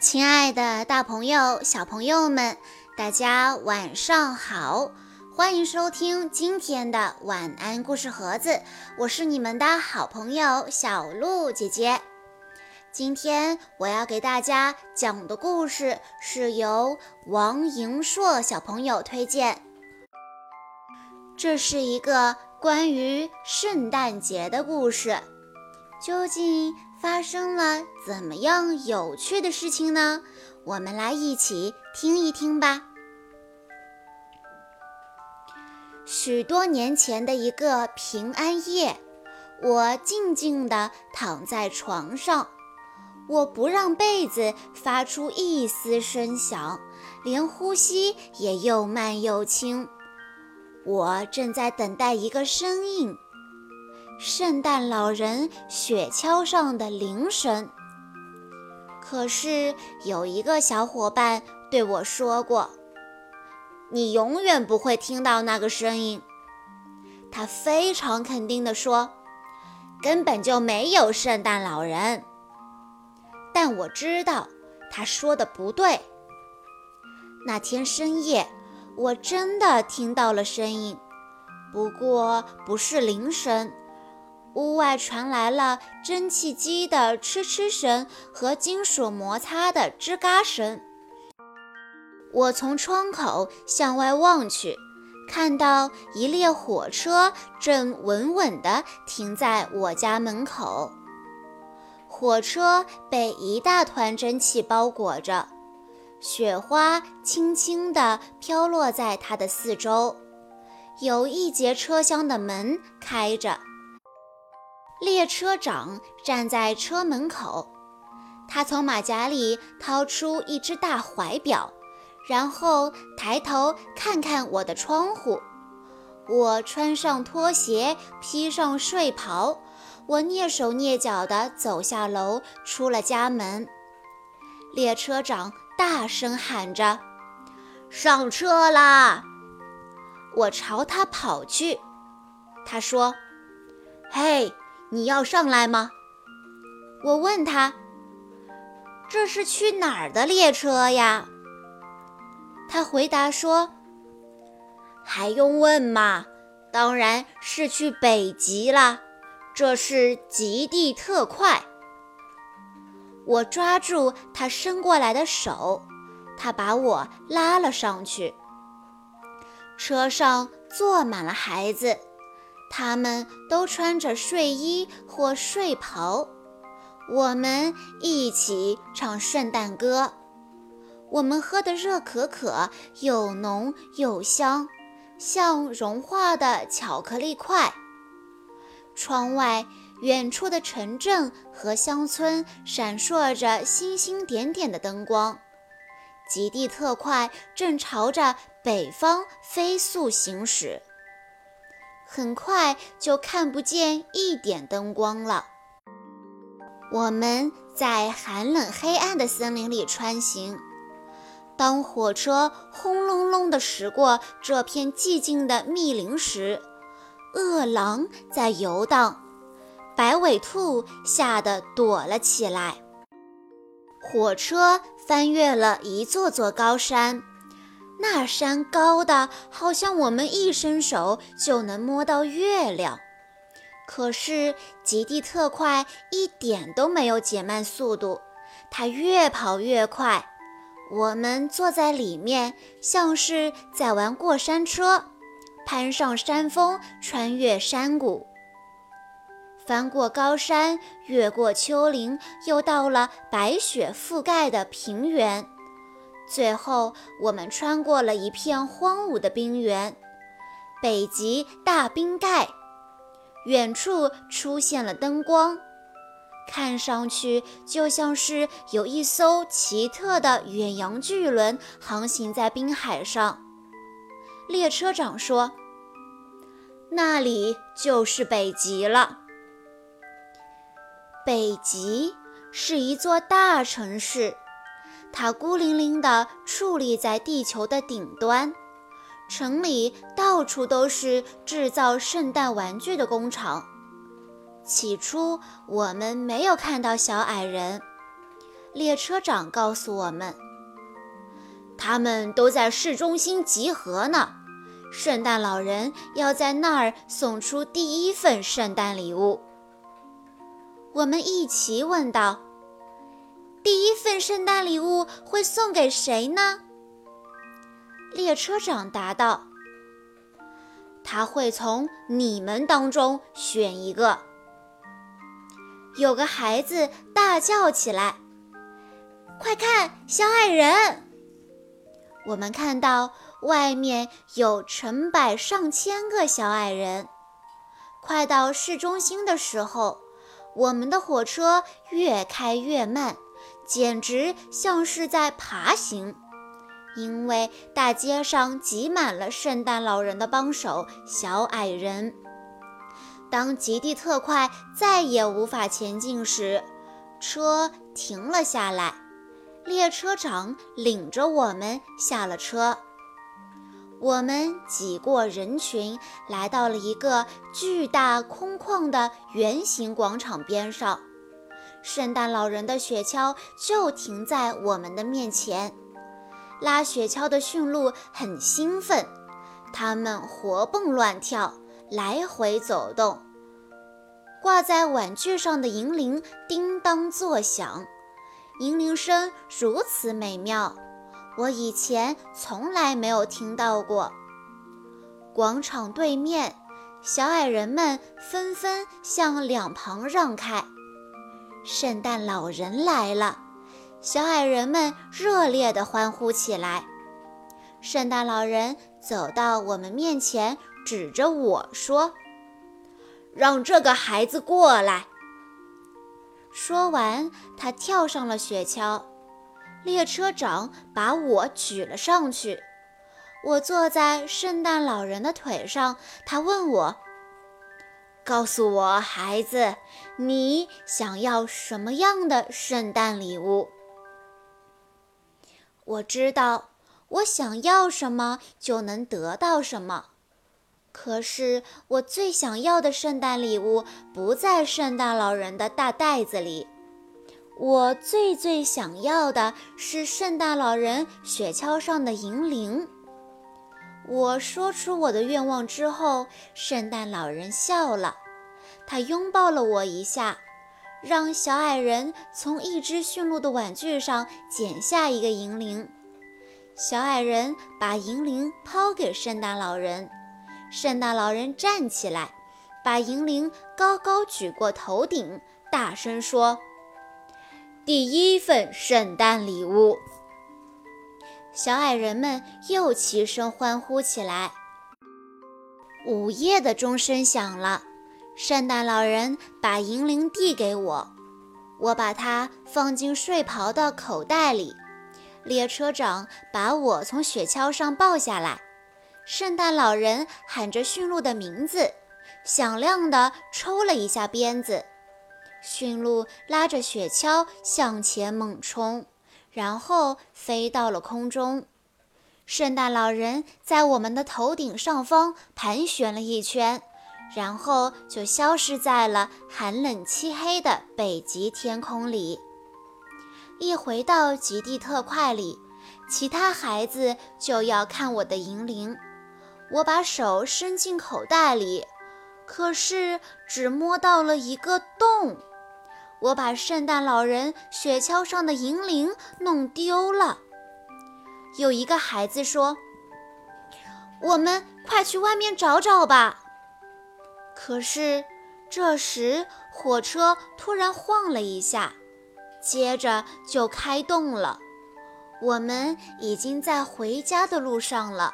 亲爱的，大朋友、小朋友们，大家晚上好！欢迎收听今天的晚安故事盒子，我是你们的好朋友小鹿姐姐。今天我要给大家讲的故事是由王莹硕小朋友推荐，这是一个关于圣诞节的故事，究竟？发生了怎么样有趣的事情呢？我们来一起听一听吧。许多年前的一个平安夜，我静静地躺在床上，我不让被子发出一丝声响，连呼吸也又慢又轻。我正在等待一个声音。圣诞老人雪橇上的铃声。可是有一个小伙伴对我说过：“你永远不会听到那个声音。”他非常肯定地说：“根本就没有圣诞老人。”但我知道他说的不对。那天深夜，我真的听到了声音，不过不是铃声。屋外传来了蒸汽机的哧哧声和金属摩擦的吱嘎声。我从窗口向外望去，看到一列火车正稳稳地停在我家门口。火车被一大团蒸汽包裹着，雪花轻轻地飘落在它的四周。有一节车厢的门开着。列车长站在车门口，他从马甲里掏出一只大怀表，然后抬头看看我的窗户。我穿上拖鞋，披上睡袍，我蹑手蹑脚地走下楼，出了家门。列车长大声喊着：“上车啦！”我朝他跑去，他说：“嘿。”你要上来吗？我问他：“这是去哪儿的列车呀？”他回答说：“还用问吗？当然是去北极啦！这是极地特快。”我抓住他伸过来的手，他把我拉了上去。车上坐满了孩子。他们都穿着睡衣或睡袍，我们一起唱圣诞歌。我们喝的热可可又浓又香，像融化的巧克力块。窗外，远处的城镇和乡村闪烁着星星点点的灯光。极地特快正朝着北方飞速行驶。很快就看不见一点灯光了。我们在寒冷黑暗的森林里穿行。当火车轰隆隆地驶过这片寂静的密林时，饿狼在游荡，白尾兔吓得躲了起来。火车翻越了一座座高山。那山高的，好像我们一伸手就能摸到月亮。可是极地特快一点都没有减慢速度，它越跑越快。我们坐在里面，像是在玩过山车，攀上山峰，穿越山谷，翻过高山，越过丘陵，又到了白雪覆盖的平原。最后，我们穿过了一片荒芜的冰原，北极大冰盖。远处出现了灯光，看上去就像是有一艘奇特的远洋巨轮航行在冰海上。列车长说：“那里就是北极了。”北极是一座大城市。它孤零零地矗立在地球的顶端，城里到处都是制造圣诞玩具的工厂。起初，我们没有看到小矮人，列车长告诉我们，他们都在市中心集合呢。圣诞老人要在那儿送出第一份圣诞礼物。我们一齐问道：“第一份圣诞礼物会送给谁呢？”列车长答道。他会从你们当中选一个。有个孩子大叫起来：“快看，小矮人！”我们看到外面有成百上千个小矮人。快到市中心的时候，我们的火车越开越慢，简直像是在爬行。因为大街上挤满了圣诞老人的帮手小矮人。当极地特快再也无法前进时，车停了下来，列车长领着我们下了车。我们挤过人群，来到了一个巨大空旷的圆形广场边上，圣诞老人的雪橇就停在我们的面前。拉雪橇的驯鹿很兴奋，它们活蹦乱跳，来回走动。挂在碗具上的银铃叮当作响，银铃声如此美妙，我以前从来没有听到过。广场对面，小矮人们纷纷向两旁让开，圣诞老人来了。小矮人们热烈地欢呼起来。圣诞老人走到我们面前，指着我说：“让这个孩子过来。”说完，他跳上了雪橇。列车长把我举了上去。我坐在圣诞老人的腿上。他问我：“告诉我，孩子，你想要什么样的圣诞礼物？”我知道，我想要什么就能得到什么。可是，我最想要的圣诞礼物不在圣诞老人的大袋子里。我最最想要的是圣诞老人雪橇上的银铃。我说出我的愿望之后，圣诞老人笑了，他拥抱了我一下。让小矮人从一只驯鹿的玩具上剪下一个银铃，小矮人把银铃抛给圣诞老人，圣诞老人站起来，把银铃高高举过头顶，大声说：“第一份圣诞礼物！”小矮人们又齐声欢呼起来。午夜的钟声响了。圣诞老人把银铃递给我，我把它放进睡袍的口袋里。列车长把我从雪橇上抱下来。圣诞老人喊着驯鹿的名字，响亮地抽了一下鞭子。驯鹿拉着雪橇向前猛冲，然后飞到了空中。圣诞老人在我们的头顶上方盘旋了一圈。然后就消失在了寒冷漆黑的北极天空里。一回到极地特快里，其他孩子就要看我的银铃。我把手伸进口袋里，可是只摸到了一个洞。我把圣诞老人雪橇上的银铃弄丢了。有一个孩子说：“我们快去外面找找吧。”可是，这时火车突然晃了一下，接着就开动了。我们已经在回家的路上了。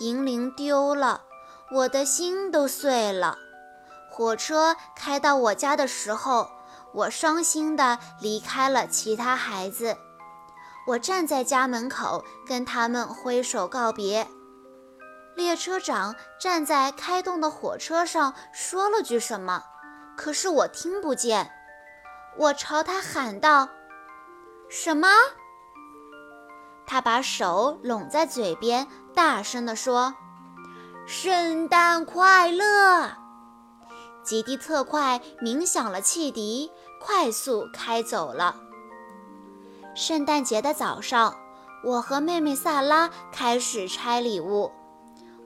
银铃丢了，我的心都碎了。火车开到我家的时候，我伤心地离开了其他孩子。我站在家门口，跟他们挥手告别。列车长站在开动的火车上，说了句什么，可是我听不见。我朝他喊道：“什么？”他把手拢在嘴边，大声地说：“圣诞快乐！”极地特快鸣响了汽笛，快速开走了。圣诞节的早上，我和妹妹萨拉开始拆礼物。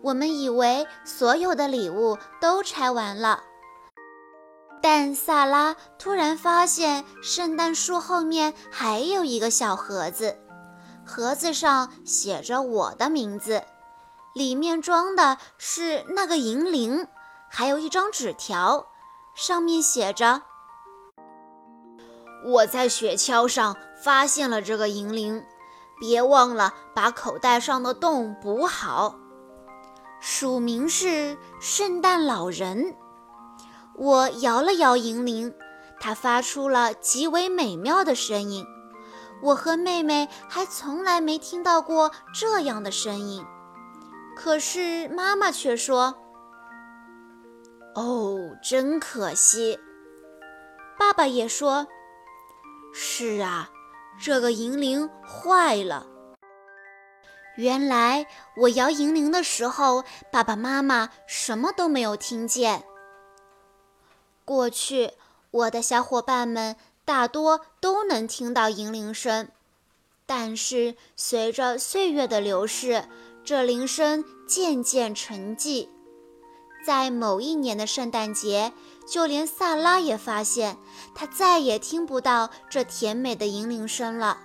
我们以为所有的礼物都拆完了，但萨拉突然发现圣诞树后面还有一个小盒子，盒子上写着我的名字，里面装的是那个银铃，还有一张纸条，上面写着：“我在雪橇上发现了这个银铃，别忘了把口袋上的洞补好。”署名是圣诞老人。我摇了摇银铃，它发出了极为美妙的声音。我和妹妹还从来没听到过这样的声音。可是妈妈却说：“哦，真可惜。”爸爸也说：“是啊，这个银铃坏了。”原来我摇银铃的时候，爸爸妈妈什么都没有听见。过去，我的小伙伴们大多都能听到银铃声，但是随着岁月的流逝，这铃声渐渐沉寂。在某一年的圣诞节，就连萨拉也发现，她再也听不到这甜美的银铃声了，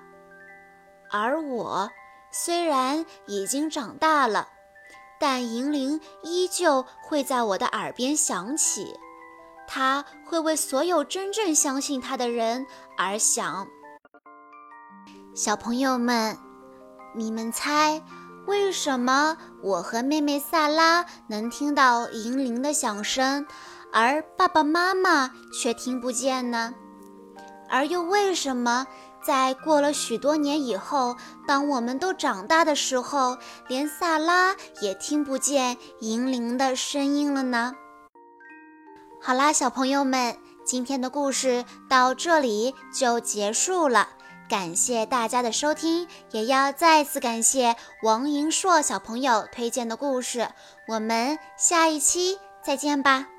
而我。虽然已经长大了，但银铃依旧会在我的耳边响起，它会为所有真正相信它的人而响。小朋友们，你们猜为什么我和妹妹萨拉能听到银铃的响声，而爸爸妈妈却听不见呢？而又为什么？在过了许多年以后，当我们都长大的时候，连萨拉也听不见银铃的声音了呢。好啦，小朋友们，今天的故事到这里就结束了。感谢大家的收听，也要再次感谢王银硕小朋友推荐的故事。我们下一期再见吧。